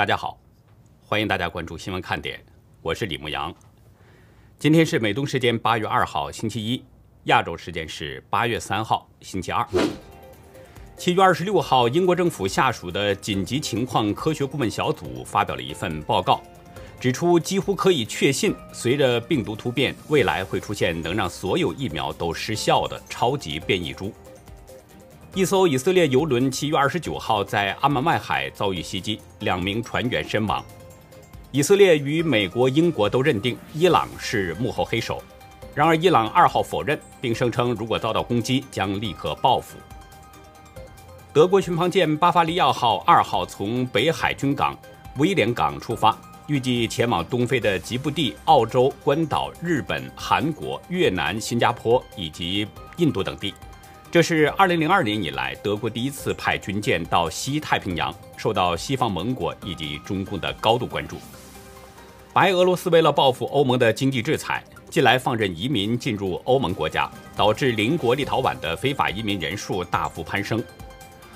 大家好，欢迎大家关注新闻看点，我是李牧阳。今天是美东时间八月二号星期一，亚洲时间是八月三号星期二。七月二十六号，英国政府下属的紧急情况科学顾问小组发表了一份报告，指出几乎可以确信，随着病毒突变，未来会出现能让所有疫苗都失效的超级变异株。一艘以色列游轮七月二十九号在阿曼外海遭遇袭击，两名船员身亡。以色列与美国、英国都认定伊朗是幕后黑手，然而伊朗二号否认，并声称如果遭到攻击将立刻报复。德国巡防舰巴伐利亚号二号从北海军港威廉港出发，预计前往东非的吉布地、澳洲、关岛、日本、韩国、越南、新加坡以及印度等地。这是2002年以来德国第一次派军舰到西太平洋，受到西方盟国以及中共的高度关注。白俄罗斯为了报复欧盟的经济制裁，近来放任移民进入欧盟国家，导致邻国立陶宛的非法移民人数大幅攀升。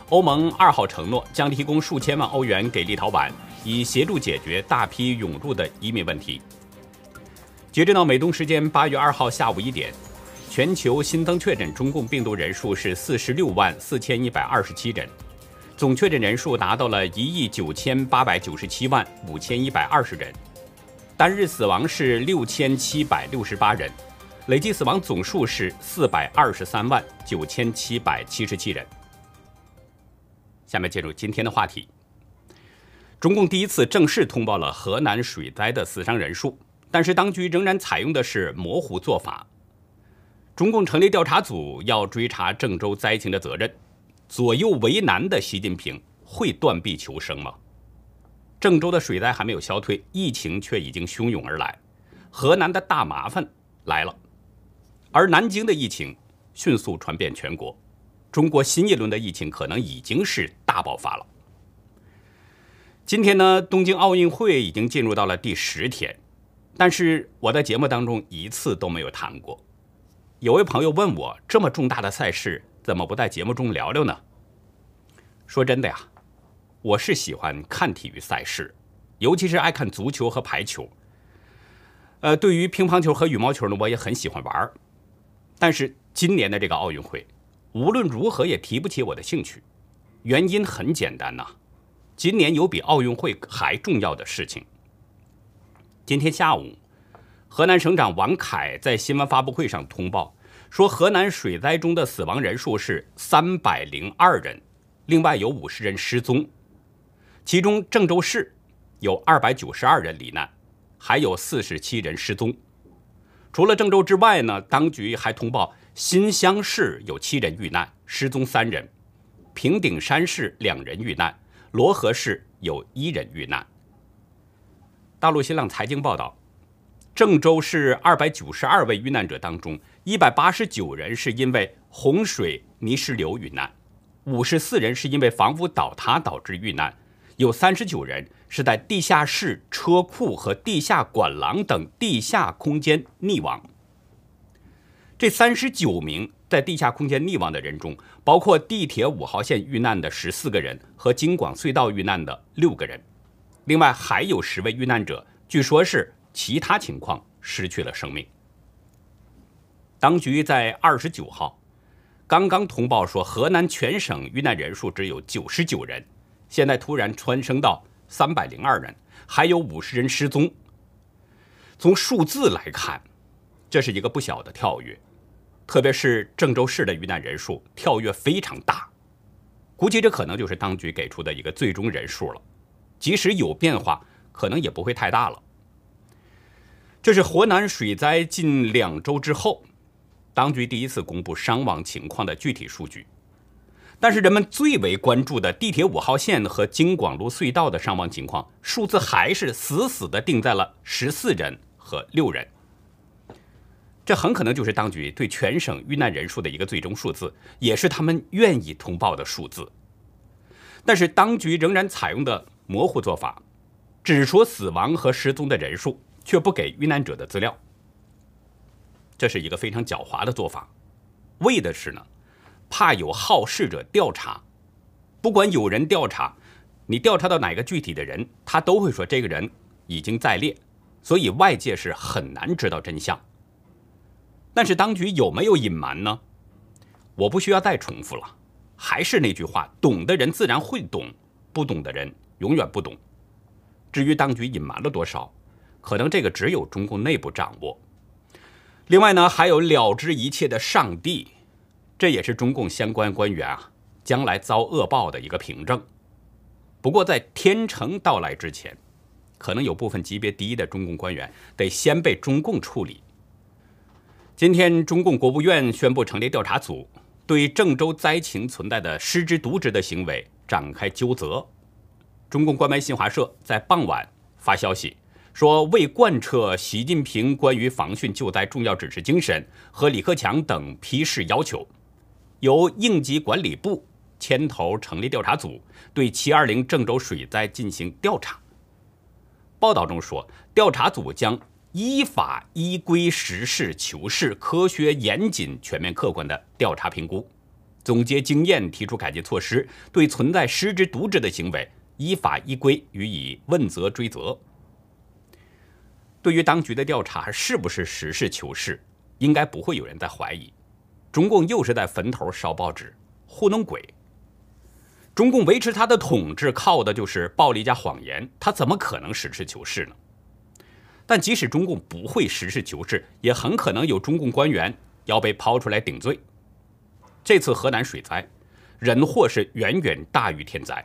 欧盟二号承诺将提供数千万欧元给立陶宛，以协助解决大批涌入的移民问题。截止到美东时间8月2号下午一点。全球新增确诊中共病毒人数是四十六万四千一百二十七人，总确诊人数达到了一亿九千八百九十七万五千一百二十人，单日死亡是六千七百六十八人，累计死亡总数是四百二十三万九千七百七十七人。下面进入今天的话题，中共第一次正式通报了河南水灾的死伤人数，但是当局仍然采用的是模糊做法。中共成立调查组要追查郑州灾情的责任，左右为难的习近平会断臂求生吗？郑州的水灾还没有消退，疫情却已经汹涌而来，河南的大麻烦来了，而南京的疫情迅速传遍全国，中国新一轮的疫情可能已经是大爆发了。今天呢，东京奥运会已经进入到了第十天，但是我在节目当中一次都没有谈过。有位朋友问我，这么重大的赛事，怎么不在节目中聊聊呢？说真的呀，我是喜欢看体育赛事，尤其是爱看足球和排球。呃，对于乒乓球和羽毛球呢，我也很喜欢玩儿但是今年的这个奥运会，无论如何也提不起我的兴趣。原因很简单呐，今年有比奥运会还重要的事情。今天下午。河南省长王凯在新闻发布会上通报说，河南水灾中的死亡人数是三百零二人，另外有五十人失踪，其中郑州市有二百九十二人罹难，还有四十七人失踪。除了郑州之外呢，当局还通报新乡市有七人遇难，失踪三人；平顶山市两人遇难，漯河市有一人遇难。大陆新浪财经报道。郑州市二百九十二位遇难者当中，一百八十九人是因为洪水泥石流遇难，五十四人是因为房屋倒塌导致遇难，有三十九人是在地下室、车库和地下管廊等地下空间溺亡。这三十九名在地下空间溺亡的人中，包括地铁五号线遇难的十四个人和京广隧道遇难的六个人，另外还有十位遇难者，据说是。其他情况失去了生命。当局在二十九号刚刚通报说，河南全省遇难人数只有九十九人，现在突然蹿升到三百零二人，还有五十人失踪。从数字来看，这是一个不小的跳跃，特别是郑州市的遇难人数跳跃非常大，估计这可能就是当局给出的一个最终人数了。即使有变化，可能也不会太大了。这是河南水灾近两周之后，当局第一次公布伤亡情况的具体数据。但是人们最为关注的地铁五号线和京广路隧道的伤亡情况，数字还是死死地定在了十四人和六人。这很可能就是当局对全省遇难人数的一个最终数字，也是他们愿意通报的数字。但是当局仍然采用的模糊做法，只说死亡和失踪的人数。却不给遇难者的资料，这是一个非常狡猾的做法，为的是呢，怕有好事者调查，不管有人调查，你调查到哪个具体的人，他都会说这个人已经在列，所以外界是很难知道真相。但是当局有没有隐瞒呢？我不需要再重复了，还是那句话：懂的人自然会懂，不懂的人永远不懂。至于当局隐瞒了多少，可能这个只有中共内部掌握。另外呢，还有了知一切的上帝，这也是中共相关官员啊将来遭恶报的一个凭证。不过在天成到来之前，可能有部分级别低的中共官员得先被中共处理。今天，中共国务院宣布成立调查组，对郑州灾情存在的失职渎职的行为展开纠责。中共官媒新华社在傍晚发消息。说为贯彻习近平关于防汛救灾重要指示精神和李克强等批示要求，由应急管理部牵头成立调查组，对720郑州水灾进行调查。报道中说，调查组将依法依规实事求是、科学严谨、全面客观的调查评估，总结经验，提出改进措施，对存在失职渎职的行为依法依规予以问责追责。对于当局的调查是不是实事求是，应该不会有人在怀疑。中共又是在坟头烧报纸，糊弄鬼。中共维持他的统治靠的就是暴力加谎言，他怎么可能实事求是呢？但即使中共不会实事求是，也很可能有中共官员要被抛出来顶罪。这次河南水灾，人祸是远远大于天灾，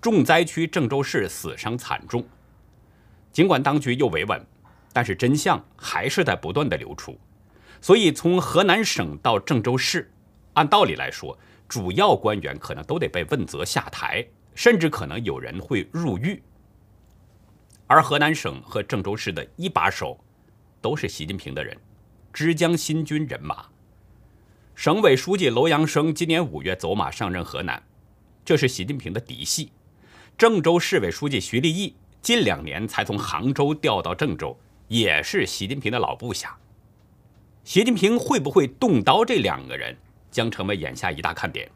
重灾区郑州市死伤惨重。尽管当局又维稳。但是真相还是在不断的流出，所以从河南省到郑州市，按道理来说，主要官员可能都得被问责下台，甚至可能有人会入狱。而河南省和郑州市的一把手，都是习近平的人，枝江新军人马。省委书记楼阳生今年五月走马上任河南，这是习近平的嫡系。郑州市委书记徐立毅近两年才从杭州调到郑州。也是习近平的老部下。习近平会不会动刀？这两个人将成为眼下一大看点。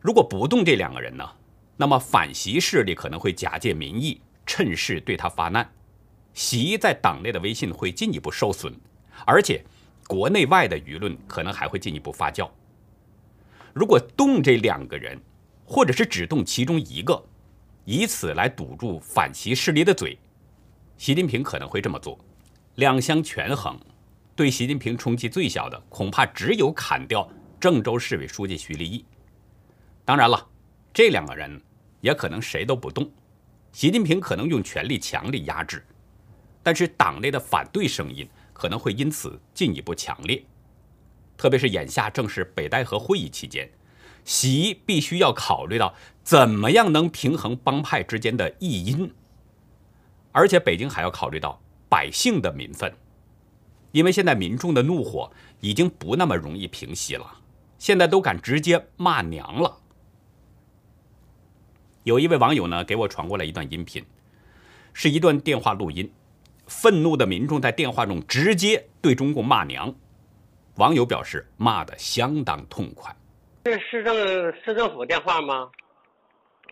如果不动这两个人呢？那么反习势力可能会假借民意，趁势对他发难。习在党内的威信会进一步受损，而且国内外的舆论可能还会进一步发酵。如果动这两个人，或者是只动其中一个，以此来堵住反习势力的嘴。习近平可能会这么做，两相权衡，对习近平冲击最小的，恐怕只有砍掉郑州市委书记徐立毅。当然了，这两个人也可能谁都不动，习近平可能用权力强力压制，但是党内的反对声音可能会因此进一步强烈。特别是眼下正是北戴河会议期间，习必须要考虑到怎么样能平衡帮派之间的异因。而且北京还要考虑到百姓的民愤，因为现在民众的怒火已经不那么容易平息了，现在都敢直接骂娘了。有一位网友呢给我传过来一段音频，是一段电话录音，愤怒的民众在电话中直接对中共骂娘，网友表示骂得相当痛快。这是市政市政府电话吗？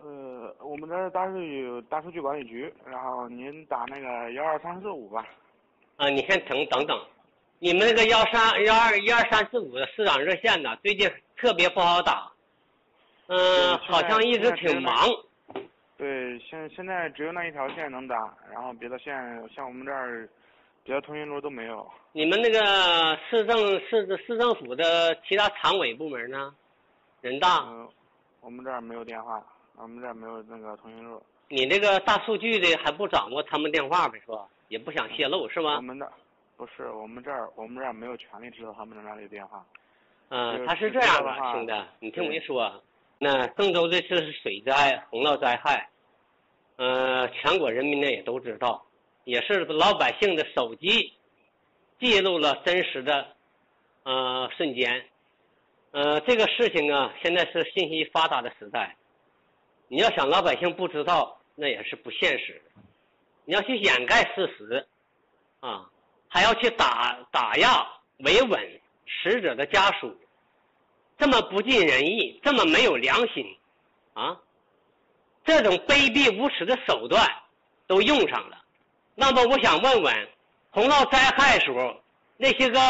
呃，我们这儿大数据大数据管理局，然后您打那个幺二三四五吧。啊，你先等等等，你们那个幺三幺二一二三四五的市长热线呢，最近特别不好打。嗯，好像一直挺忙。对，现现在只有那一条线能打，然后别的线像我们这儿，别的通讯录都没有。你们那个市政市市政府的其他常委部门呢？人大？嗯，我们这儿没有电话。我们这儿没有那个通讯录。你那个大数据的还不掌握他们电话呗，是吧？也不想泄露，是吗？我们的不是，我们这儿我们这儿没有权利知道他们那里的电话。嗯，他是这样的，兄弟，你听我一说，那郑州这次是水灾，洪涝灾害，呃，全国人民呢也都知道，也是老百姓的手机记录了真实的呃瞬间，呃，这个事情啊，现在是信息发达的时代。你要想老百姓不知道，那也是不现实。你要去掩盖事实，啊，还要去打打压维稳死者的家属，这么不尽人意，这么没有良心，啊，这种卑鄙无耻的手段都用上了。那么我想问问，洪涝灾害时候那些个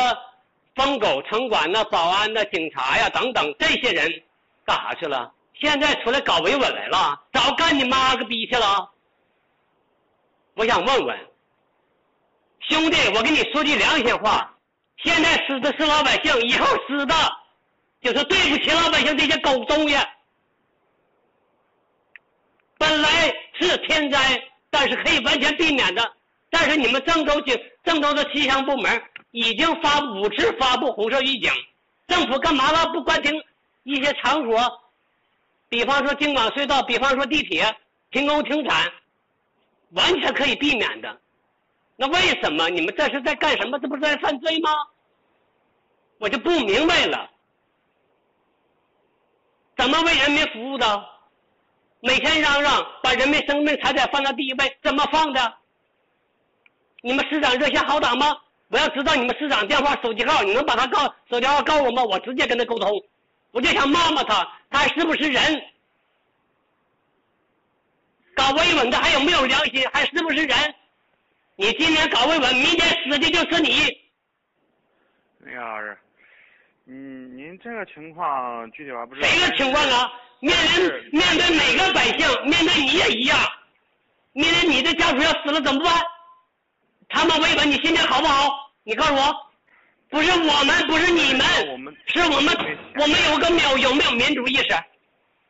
疯狗城管呐、保安呐、警察呀等等这些人干啥去了？现在出来搞维稳来了，早干你妈个逼去了！我想问问兄弟，我跟你说句良心话，现在死的是老百姓，以后死的就是对不起老百姓这些狗东西。本来是天灾，但是可以完全避免的。但是你们郑州警、郑州的气象部门已经发五次发布红色预警，政府干嘛了？不关停一些场所，比方说京广隧道，比方说地铁停工停产，完全可以避免的。那为什么你们这是在干什么？这不是在犯罪吗？我就不明白了，怎么为人民服务的？每天嚷嚷把人民生命财产放到第一位，怎么放的？你们市长热线好打吗？我要知道你们市长电话、手机号，你能把他告手机号告诉我吗？我直接跟他沟通。我就想骂骂他，他还是不是人？搞维稳的还有没有良心？还是不是人？你今天搞维稳，明天死的就是你。那个老师，嗯，您这个情况具体我还不知道。谁的情况啊？面临面对每个百姓，面对你也一样。面对你的家属要死了怎么办？他们维稳，你心情好不好？你告诉我，不是我们，不是你们，是我们，我们有个没有有没有民族意识？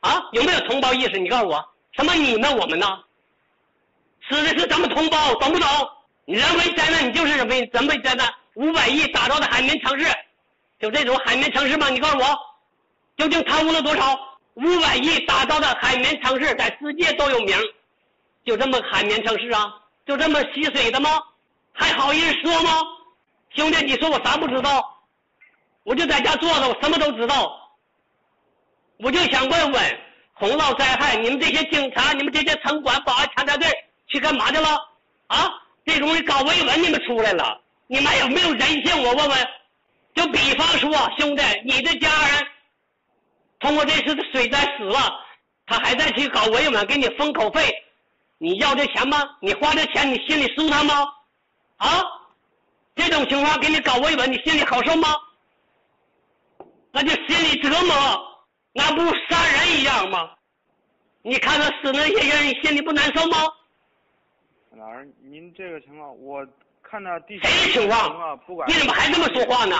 啊，有没有同胞意识？你告诉我，什么你们我们呢？死的是咱们同胞，懂不懂？人为灾难，你就是人为人为灾难。五百亿打造的海绵城市，就这种海绵城市吗？你告诉我，究竟贪污了多少？五百亿打造的海绵城市，在世界都有名，就这么海绵城市啊？就这么吸水的吗？还好意思说吗？兄弟，你说我啥不知道？我就在家坐着，我什么都知道。我就想问问，洪涝灾害，你们这些警察，你们这些城管、保安、查查队去干嘛去了？啊，这东西搞维稳，你们出来了，你们有没有人性？我问问，就比方说，兄弟，你的家人通过这次的水灾死了，他还在去搞维稳，给你封口费，你要这钱吗？你花这钱，你心里舒坦吗？啊，这种情况给你搞慰问，你心里好受吗？那就心里折磨，那不杀人一样吗？你看到死那些人，你心里不难受吗？老师，您这个情况，我看到第谁的情况？不管你怎么还这么说话呢？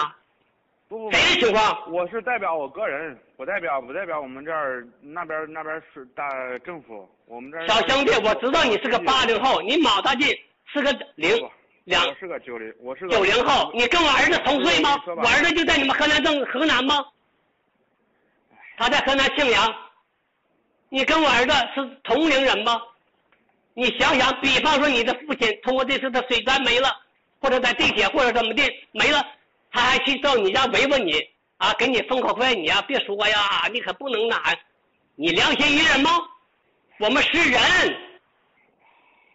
不不，谁的情况？我是代表我个人，不代表不代表我们这儿那边那边是大政府，我们这儿。小兄弟，我知道你是个八零后，你马大进是个零两。我是个九零，我是个九零后，你跟我儿子同岁吗？我儿子就在你们河南郑河南吗？他在河南庆阳，你跟我儿子是同龄人吗？你想想，比方说你的父亲通过这次的水灾没了，或者在地铁或者怎么的没了，他还去到你家维稳你啊，给你封口费，你呀别说呀，你可不能拿，你良心于人吗？我们是人，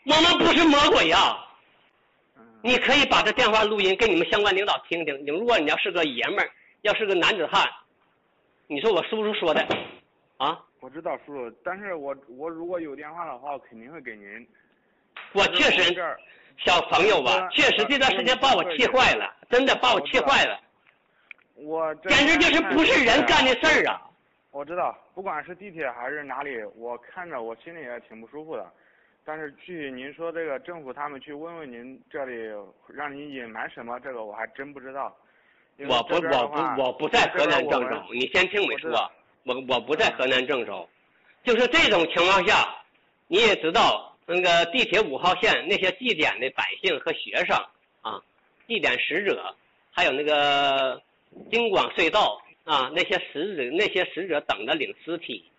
我们不是魔鬼呀。你可以把这电话录音给你们相关领导听听。你如果你要是个爷们儿，要是个男子汉，你说我叔叔说的，啊？我知道叔叔，但是我我如果有电话的话，我肯定会给您。我确实，小朋友吧，确实这段时间把我气坏了，真的把我气坏了。我简直就是不是人干的事儿啊！我知道，不管是地铁还是哪里，我看着我心里也挺不舒服的。但是具体您说这个政府他们去问问您这里让您隐瞒什么，这个我还真不知道。我不我不我不在河南郑州，你先听我说，我我不在河南郑州，就是这种情况下，你也知道那个地铁五号线那些祭奠的百姓和学生啊，祭奠使者，还有那个京广隧道啊那些使者那些使者等着领尸体，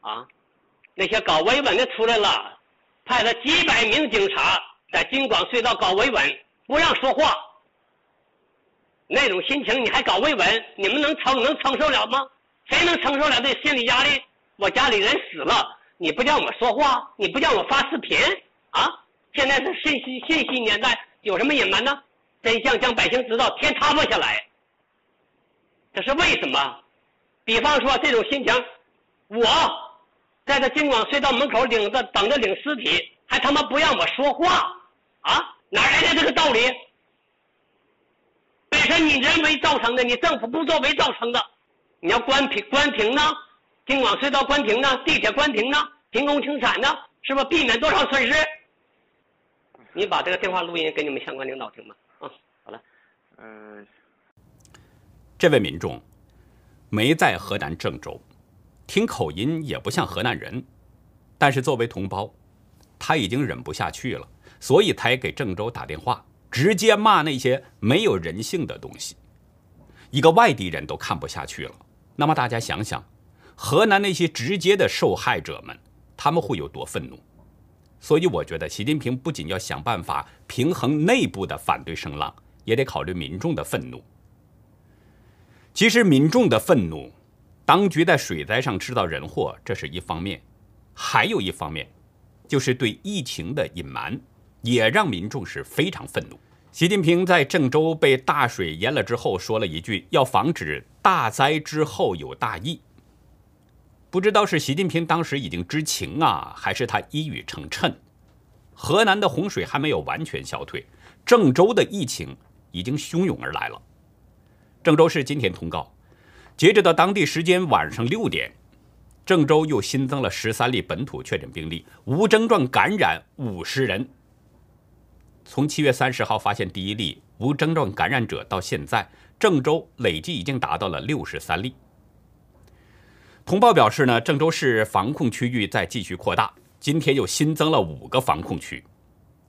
啊，那些搞维稳的出来了。派了几百名警察在京广隧道搞维稳，不让说话。那种心情你还搞维稳？你们能承能承受了吗？谁能承受了这心理压力？我家里人死了，你不叫我说话，你不叫我发视频啊？现在是信息信息年代，有什么隐瞒呢？真相让百姓知道，天塌不下来。这是为什么？比方说这种心情，我在这京广隧道门口领着等着领尸体，还他妈不让我说话啊？哪来的这个道理？本身你人为造成的，你政府不作为造成的。你要关停关停呢？京广隧道关停呢？地铁关停呢？停工停产呢？是不是避免多少损失？你把这个电话录音给你们相关领导听吧。啊，好了。嗯，这位民众没在河南郑州，听口音也不像河南人，但是作为同胞，他已经忍不下去了，所以才给郑州打电话，直接骂那些没有人性的东西。一个外地人都看不下去了。那么大家想想，河南那些直接的受害者们，他们会有多愤怒？所以我觉得，习近平不仅要想办法平衡内部的反对声浪，也得考虑民众的愤怒。其实，民众的愤怒，当局在水灾上制造人祸，这是一方面；还有一方面，就是对疫情的隐瞒，也让民众是非常愤怒。习近平在郑州被大水淹了之后，说了一句：“要防止大灾之后有大疫。”不知道是习近平当时已经知情啊，还是他一语成谶。河南的洪水还没有完全消退，郑州的疫情已经汹涌而来了。郑州市今天通告，截止到当地时间晚上六点，郑州又新增了十三例本土确诊病例，无症状感染五十人。从七月三十号发现第一例无症状感染者到现在，郑州累计已经达到了六十三例。通报表示呢，郑州市防控区域在继续扩大，今天又新增了五个防控区，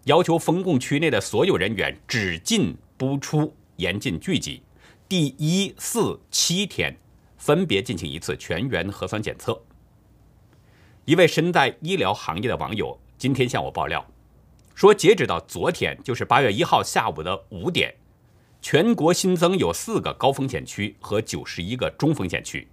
要求封控区内的所有人员只进不出，严禁聚集。第一、四、七天分别进行一次全员核酸检测。一位身在医疗行业的网友今天向我爆料。说，截止到昨天，就是八月一号下午的五点，全国新增有四个高风险区和九十一个中风险区，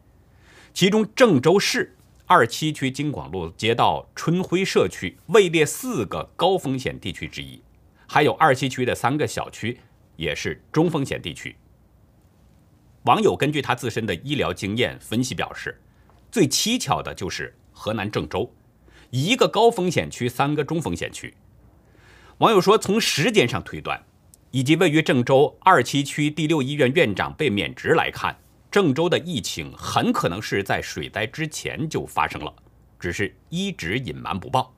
其中郑州市二七区京广路街道春晖社区位列四个高风险地区之一，还有二七区的三个小区也是中风险地区。网友根据他自身的医疗经验分析表示，最蹊跷的就是河南郑州，一个高风险区，三个中风险区。网友说，从时间上推断，以及位于郑州二七区第六医院院长被免职来看，郑州的疫情很可能是在水灾之前就发生了，只是一直隐瞒不报。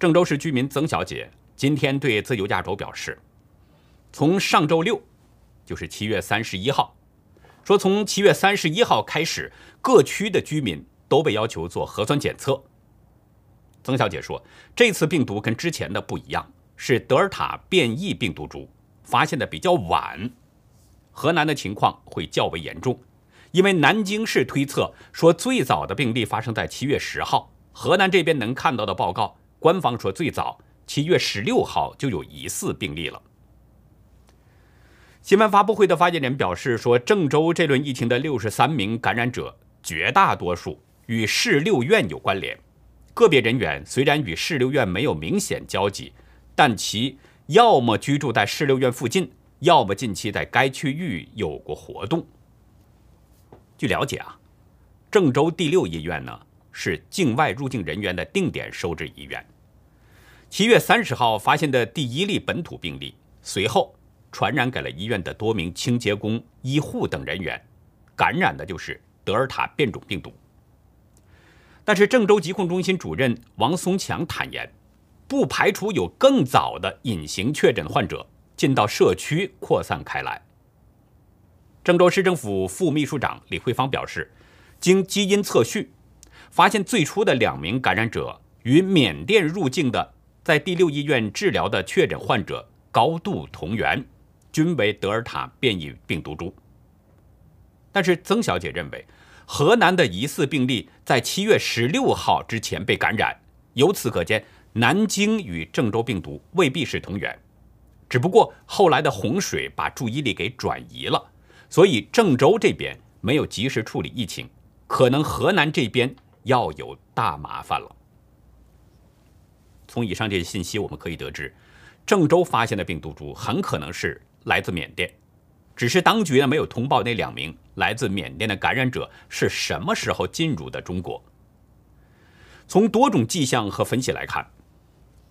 郑州市居民曾小姐今天对自由亚洲表示，从上周六，就是七月三十一号，说从七月三十一号开始，各区的居民都被要求做核酸检测。曾小姐说：“这次病毒跟之前的不一样，是德尔塔变异病毒株，发现的比较晚。河南的情况会较为严重，因为南京市推测说最早的病例发生在七月十号，河南这边能看到的报告，官方说最早七月十六号就有疑似病例了。”新闻发布会的发言人表示说：“郑州这轮疫情的六十三名感染者，绝大多数与市六院有关联。”个别人员虽然与市六院没有明显交集，但其要么居住在市六院附近，要么近期在该区域有过活动。据了解啊，郑州第六医院呢是境外入境人员的定点收治医院。七月三十号发现的第一例本土病例，随后传染给了医院的多名清洁工、医护等人员，感染的就是德尔塔变种病毒。但是郑州疾控中心主任王松强坦言，不排除有更早的隐形确诊患者进到社区扩散开来。郑州市政府副秘书长李慧芳表示，经基因测序，发现最初的两名感染者与缅甸入境的在第六医院治疗的确诊患者高度同源，均为德尔塔变异病毒株。但是曾小姐认为。河南的疑似病例在七月十六号之前被感染，由此可见，南京与郑州病毒未必是同源，只不过后来的洪水把注意力给转移了，所以郑州这边没有及时处理疫情，可能河南这边要有大麻烦了。从以上这些信息，我们可以得知，郑州发现的病毒株很可能是来自缅甸。只是当局呢没有通报那两名来自缅甸的感染者是什么时候进入的中国。从多种迹象和分析来看，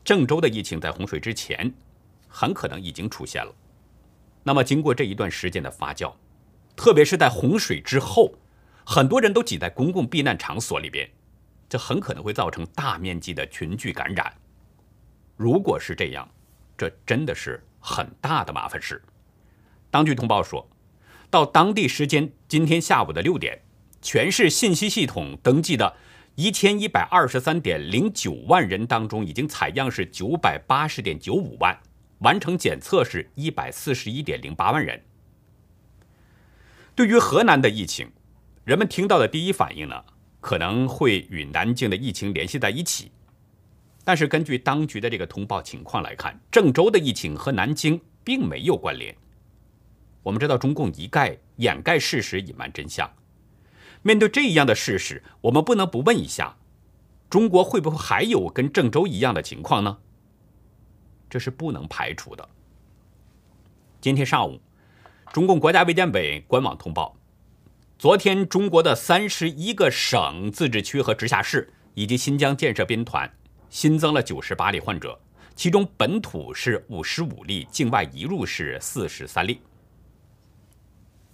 郑州的疫情在洪水之前很可能已经出现了。那么，经过这一段时间的发酵，特别是在洪水之后，很多人都挤在公共避难场所里边，这很可能会造成大面积的群聚感染。如果是这样，这真的是很大的麻烦事。当局通报说，到当地时间今天下午的六点，全市信息系统登记的一千一百二十三点零九万人当中，已经采样是九百八十点九五万。完成检测是一百四十一点零八万人。对于河南的疫情，人们听到的第一反应呢，可能会与南京的疫情联系在一起。但是根据当局的这个通报情况来看，郑州的疫情和南京并没有关联。我们知道中共一概掩盖事实、隐瞒真相。面对这样的事实，我们不能不问一下：中国会不会还有跟郑州一样的情况呢？这是不能排除的。今天上午，中共国家卫健委官网通报，昨天中国的三十一个省、自治区和直辖市以及新疆建设兵团新增了九十八例患者，其中本土是五十五例，境外移入是四十三例。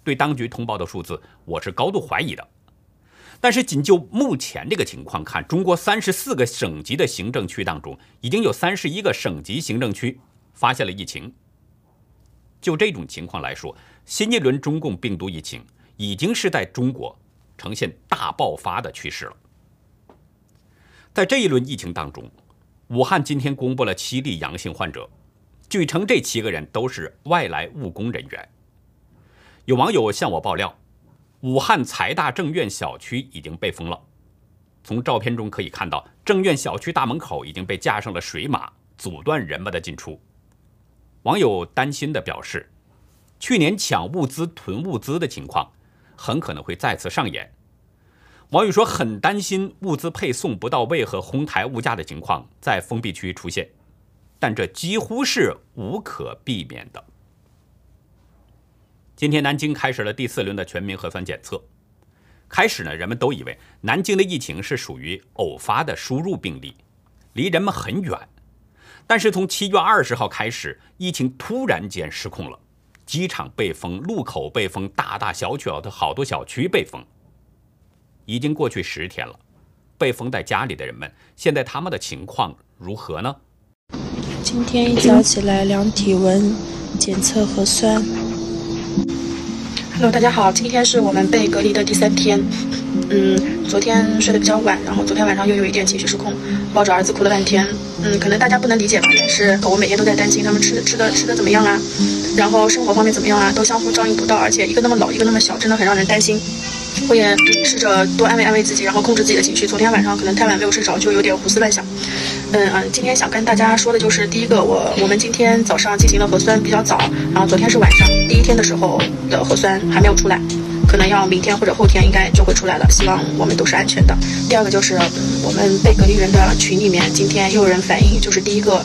对当局通报的数字，我是高度怀疑的。但是，仅就目前这个情况看，中国三十四个省级的行政区当中，已经有三十一个省级行政区发现了疫情。就这种情况来说，新一轮中共病毒疫情已经是在中国呈现大爆发的趋势了。在这一轮疫情当中，武汉今天公布了七例阳性患者，据称这七个人都是外来务工人员。有网友向我爆料。武汉财大正院小区已经被封了，从照片中可以看到，正院小区大门口已经被架上了水马，阻断人们的进出。网友担心地表示，去年抢物资、囤物资的情况很可能会再次上演。网友说，很担心物资配送不到位和哄抬物价的情况在封闭区出现，但这几乎是无可避免的。今天南京开始了第四轮的全民核酸检测。开始呢，人们都以为南京的疫情是属于偶发的输入病例，离人们很远。但是从七月二十号开始，疫情突然间失控了，机场被封，路口被封，大大小小的好多小区被封。已经过去十天了，被封在家里的人们，现在他们的情况如何呢？今天一早起来量体温、检测核酸。Hello，大家好，今天是我们被隔离的第三天。嗯，昨天睡得比较晚，然后昨天晚上又有一点情绪失控，抱着儿子哭了半天。嗯，可能大家不能理解吧，但是我每天都在担心他们吃的吃的吃的怎么样啊，然后生活方面怎么样啊，都相互照应不到，而且一个那么老，一个那么小，真的很让人担心。我也试着多安慰安慰自己，然后控制自己的情绪。昨天晚上可能太晚没有睡着，就有点胡思乱想。嗯嗯，今天想跟大家说的就是，第一个，我我们今天早上进行了核酸，比较早。然后昨天是晚上第一天的时候的核酸还没有出来，可能要明天或者后天应该就会出来了。希望我们都是安全的。第二个就是，我们被隔离人的群里面，今天又有人反映，就是第一个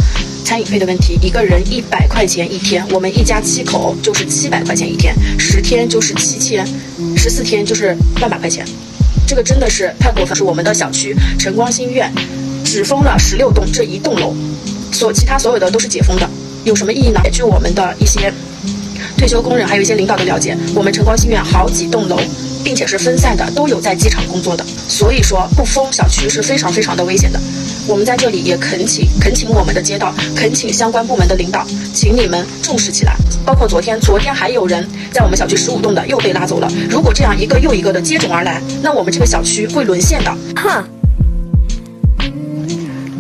餐饮费的问题，一个人一百块钱一天，我们一家七口就是七百块钱一天，十天就是七千，十四天就是万把块钱，这个真的是太过分。是我们的小区晨光新苑。只封了十六栋这一栋楼，所其他所有的都是解封的，有什么意义呢？据我们的一些退休工人还有一些领导的了解，我们晨光新苑好几栋楼，并且是分散的，都有在机场工作的，所以说不封小区是非常非常的危险的。我们在这里也恳请恳请我们的街道，恳请相关部门的领导，请你们重视起来。包括昨天，昨天还有人在我们小区十五栋的又被拉走了。如果这样一个又一个的接踵而来，那我们这个小区会沦陷的。哼。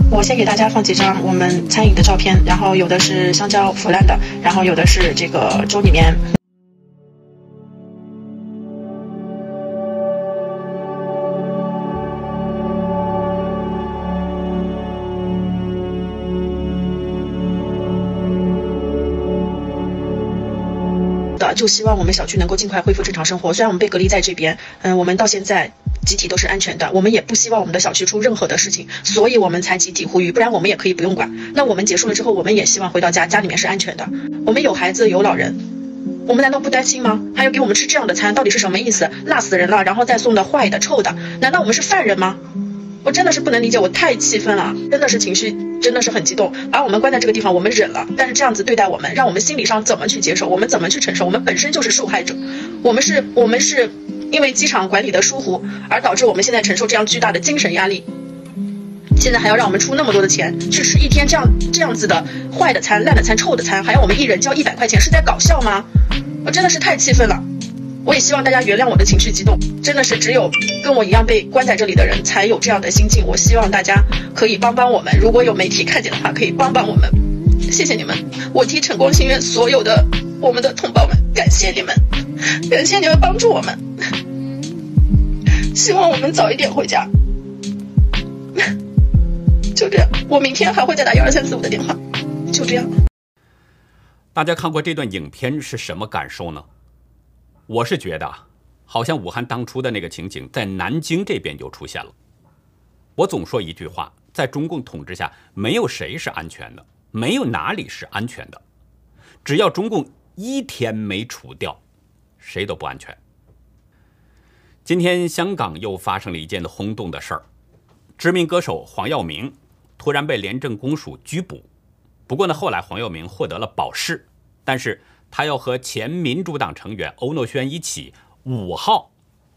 我先给大家放几张我们餐饮的照片，然后有的是香蕉腐烂的，然后有的是这个粥里面。就希望我们小区能够尽快恢复正常生活。虽然我们被隔离在这边，嗯，我们到现在集体都是安全的。我们也不希望我们的小区出任何的事情，所以我们才集体呼吁。不然我们也可以不用管。那我们结束了之后，我们也希望回到家，家里面是安全的。我们有孩子有老人，我们难道不担心吗？还有给我们吃这样的餐，到底是什么意思？辣死人了，然后再送的坏的臭的，难道我们是犯人吗？我真的是不能理解，我太气愤了，真的是情绪真的是很激动。把我们关在这个地方，我们忍了，但是这样子对待我们，让我们心理上怎么去接受？我们怎么去承受？我们本身就是受害者，我们是，我们是因为机场管理的疏忽而导致我们现在承受这样巨大的精神压力。现在还要让我们出那么多的钱去吃一天这样这样子的坏的餐、烂的餐、臭的餐，还要我们一人交一百块钱，是在搞笑吗？我真的是太气愤了。我也希望大家原谅我的情绪激动，真的是只有跟我一样被关在这里的人才有这样的心境。我希望大家可以帮帮我们，如果有媒体看见的话，可以帮帮我们，谢谢你们。我替晨光心愿所有的我们的同胞们，感谢你们，感谢你们帮助我们，希望我们早一点回家。就这样，我明天还会再打幺二三四五的电话。就这样。大家看过这段影片是什么感受呢？我是觉得，好像武汉当初的那个情景，在南京这边就出现了。我总说一句话，在中共统治下，没有谁是安全的，没有哪里是安全的。只要中共一天没除掉，谁都不安全。今天香港又发生了一件轰动的事儿，知名歌手黄耀明突然被廉政公署拘捕。不过呢，后来黄耀明获得了保释，但是。他要和前民主党成员欧诺轩一起五号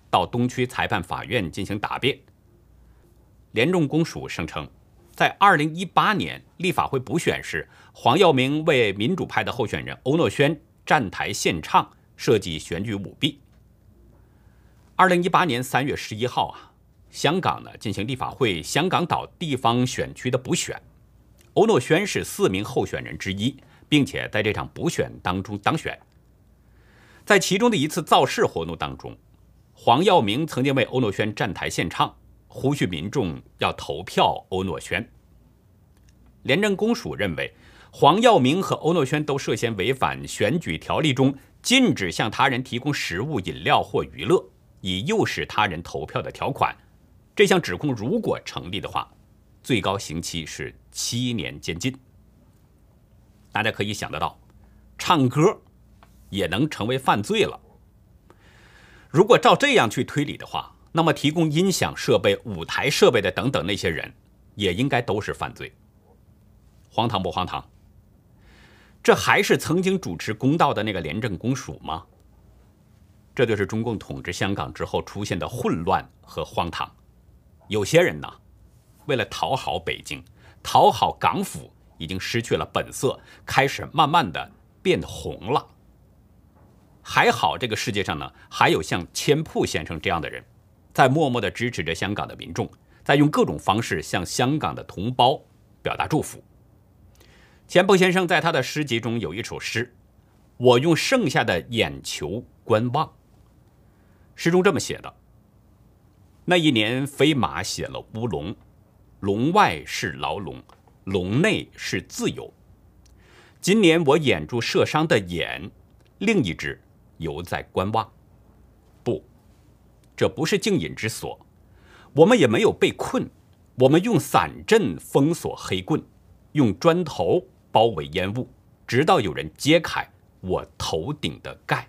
到东区裁判法院进行答辩。廉政公署声称，在二零一八年立法会补选时，黄耀明为民主派的候选人欧诺轩站台献唱，涉及选举舞弊。二零一八年三月十一号啊，香港呢进行立法会香港岛地方选区的补选，欧诺轩是四名候选人之一。并且在这场补选当中当选。在其中的一次造势活动当中，黄耀明曾经为欧诺轩站台献唱，呼吁民众要投票欧诺轩。廉政公署认为，黄耀明和欧诺轩都涉嫌违反选举条例中禁止向他人提供食物、饮料或娱乐，以诱使他人投票的条款。这项指控如果成立的话，最高刑期是七年监禁。大家可以想得到，唱歌也能成为犯罪了。如果照这样去推理的话，那么提供音响设备、舞台设备的等等那些人，也应该都是犯罪。荒唐不荒唐？这还是曾经主持公道的那个廉政公署吗？这就是中共统治香港之后出现的混乱和荒唐。有些人呢，为了讨好北京，讨好港府。已经失去了本色，开始慢慢的变红了。还好这个世界上呢，还有像千铺先生这样的人，在默默的支持着香港的民众，在用各种方式向香港的同胞表达祝福。钱铺先生在他的诗集中有一首诗：“我用剩下的眼球观望。”诗中这么写的：“那一年飞马写了乌龙，龙外是牢笼。”笼内是自由。今年我掩住射伤的眼，另一只犹在观望。不，这不是静隐之所。我们也没有被困，我们用伞阵封锁黑棍，用砖头包围烟雾，直到有人揭开我头顶的盖。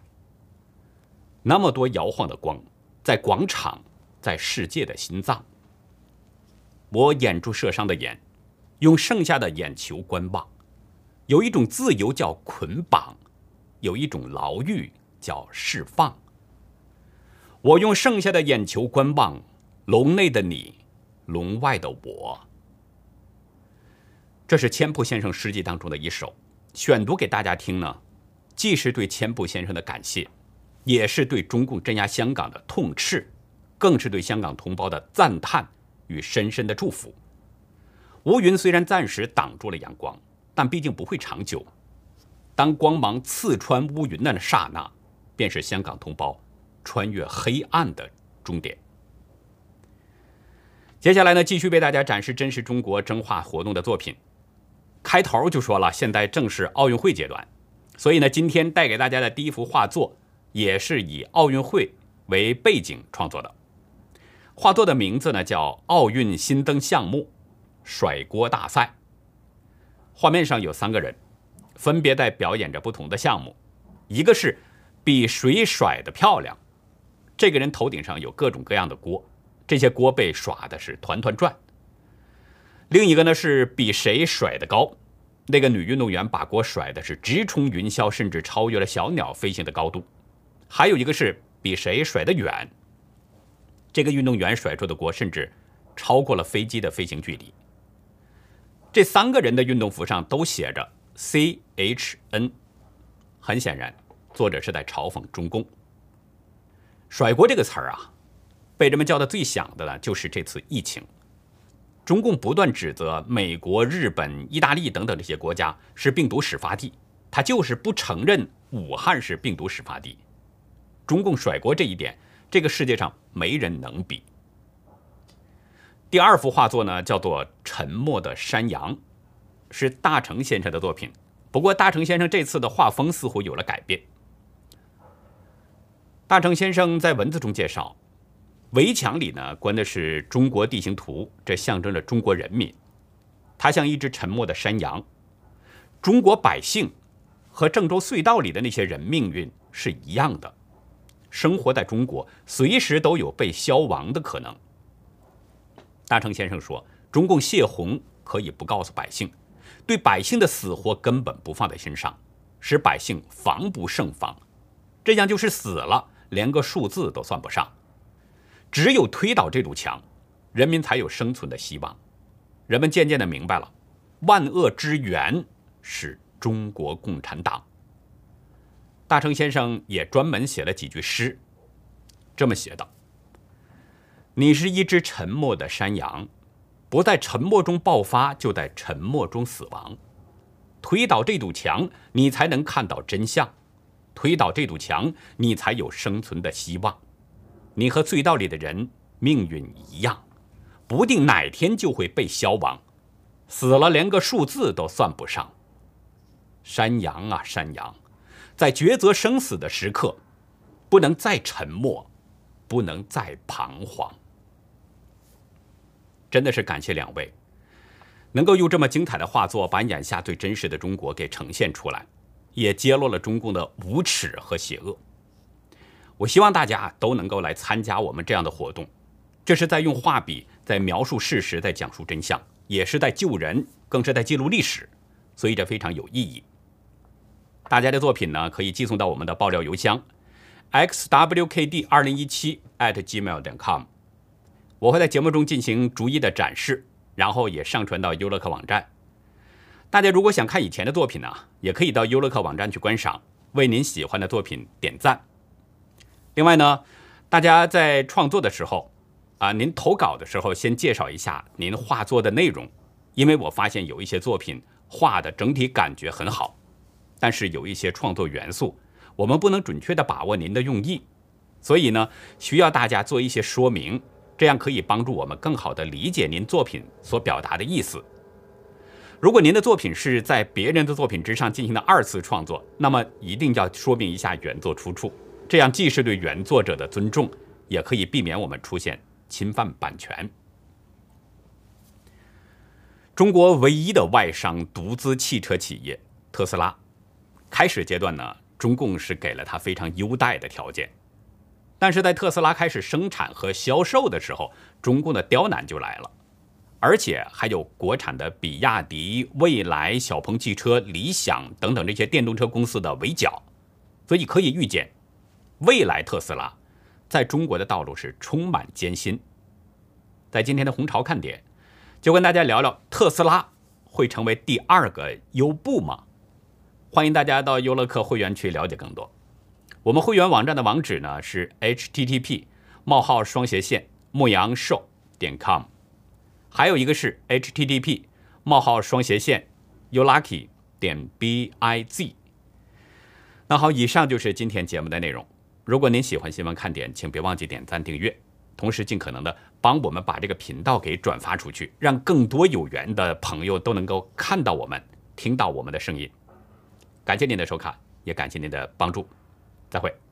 那么多摇晃的光，在广场，在世界的心脏。我掩住射伤的眼。用剩下的眼球观望，有一种自由叫捆绑，有一种牢狱叫释放。我用剩下的眼球观望，笼内的你，笼外的我。这是千铺先生诗集当中的一首，选读给大家听呢，既是对千铺先生的感谢，也是对中共镇压香港的痛斥，更是对香港同胞的赞叹与深深的祝福。乌云虽然暂时挡住了阳光，但毕竟不会长久。当光芒刺穿乌云的刹那，便是香港同胞穿越黑暗的终点。接下来呢，继续为大家展示真实中国征画活动的作品。开头就说了，现在正是奥运会阶段，所以呢，今天带给大家的第一幅画作也是以奥运会为背景创作的。画作的名字呢叫《奥运新增项目》。甩锅大赛，画面上有三个人，分别在表演着不同的项目。一个是比谁甩的漂亮，这个人头顶上有各种各样的锅；这些锅被耍的是团团转。另一个呢是比谁甩得高，那个女运动员把锅甩的是直冲云霄，甚至超越了小鸟飞行的高度。还有一个是比谁甩得远，这个运动员甩出的锅甚至超过了飞机的飞行距离。这三个人的运动服上都写着 “CHN”，很显然，作者是在嘲讽中共。甩锅这个词儿啊，被人们叫的最响的呢，就是这次疫情。中共不断指责美国、日本、意大利等等这些国家是病毒始发地，他就是不承认武汉是病毒始发地。中共甩锅这一点，这个世界上没人能比。第二幅画作呢，叫做《沉默的山羊》，是大成先生的作品。不过，大成先生这次的画风似乎有了改变。大成先生在文字中介绍。围墙里呢，关的是中国地形图，这象征着中国人民。它像一只沉默的山羊。中国百姓和郑州隧道里的那些人命运是一样的，生活在中国，随时都有被消亡的可能。大成先生说，中共泄洪可以不告诉百姓，对百姓的死活根本不放在心上，使百姓防不胜防，这样就是死了，连个数字都算不上。只有推倒这堵墙，人民才有生存的希望。人们渐渐的明白了，万恶之源是中国共产党。大成先生也专门写了几句诗，这么写道：“你是一只沉默的山羊，不在沉默中爆发，就在沉默中死亡。推倒这堵墙，你才能看到真相；推倒这堵墙，你才有生存的希望。”你和隧道里的人命运一样，不定哪天就会被消亡，死了连个数字都算不上。山羊啊山羊，在抉择生死的时刻，不能再沉默，不能再彷徨。真的是感谢两位，能够用这么精彩的画作把眼下最真实的中国给呈现出来，也揭露了中共的无耻和邪恶。我希望大家都能够来参加我们这样的活动，这是在用画笔在描述事实，在讲述真相，也是在救人，更是在记录历史，所以这非常有意义。大家的作品呢，可以寄送到我们的爆料邮箱 xwkd 二零一七 at gmail 点 com，我会在节目中进行逐一的展示，然后也上传到优乐客网站。大家如果想看以前的作品呢，也可以到优乐客网站去观赏，为您喜欢的作品点赞。另外呢，大家在创作的时候，啊，您投稿的时候先介绍一下您画作的内容，因为我发现有一些作品画的整体感觉很好，但是有一些创作元素，我们不能准确的把握您的用意，所以呢，需要大家做一些说明，这样可以帮助我们更好的理解您作品所表达的意思。如果您的作品是在别人的作品之上进行的二次创作，那么一定要说明一下原作出处。这样既是对原作者的尊重，也可以避免我们出现侵犯版权。中国唯一的外商独资汽车企业特斯拉，开始阶段呢，中共是给了他非常优待的条件，但是在特斯拉开始生产和销售的时候，中共的刁难就来了，而且还有国产的比亚迪、蔚来、小鹏汽车、理想等等这些电动车公司的围剿，所以可以预见。未来特斯拉在中国的道路是充满艰辛。在今天的红潮看点，就跟大家聊聊特斯拉会成为第二个优步吗？欢迎大家到优乐客会员区了解更多。我们会员网站的网址呢是 http: 冒号双斜线牧羊兽点 com，还有一个是 http: 冒号双斜线 youlucky 点 biz。那好，以上就是今天节目的内容。如果您喜欢新闻看点，请别忘记点赞订阅，同时尽可能的帮我们把这个频道给转发出去，让更多有缘的朋友都能够看到我们、听到我们的声音。感谢您的收看，也感谢您的帮助，再会。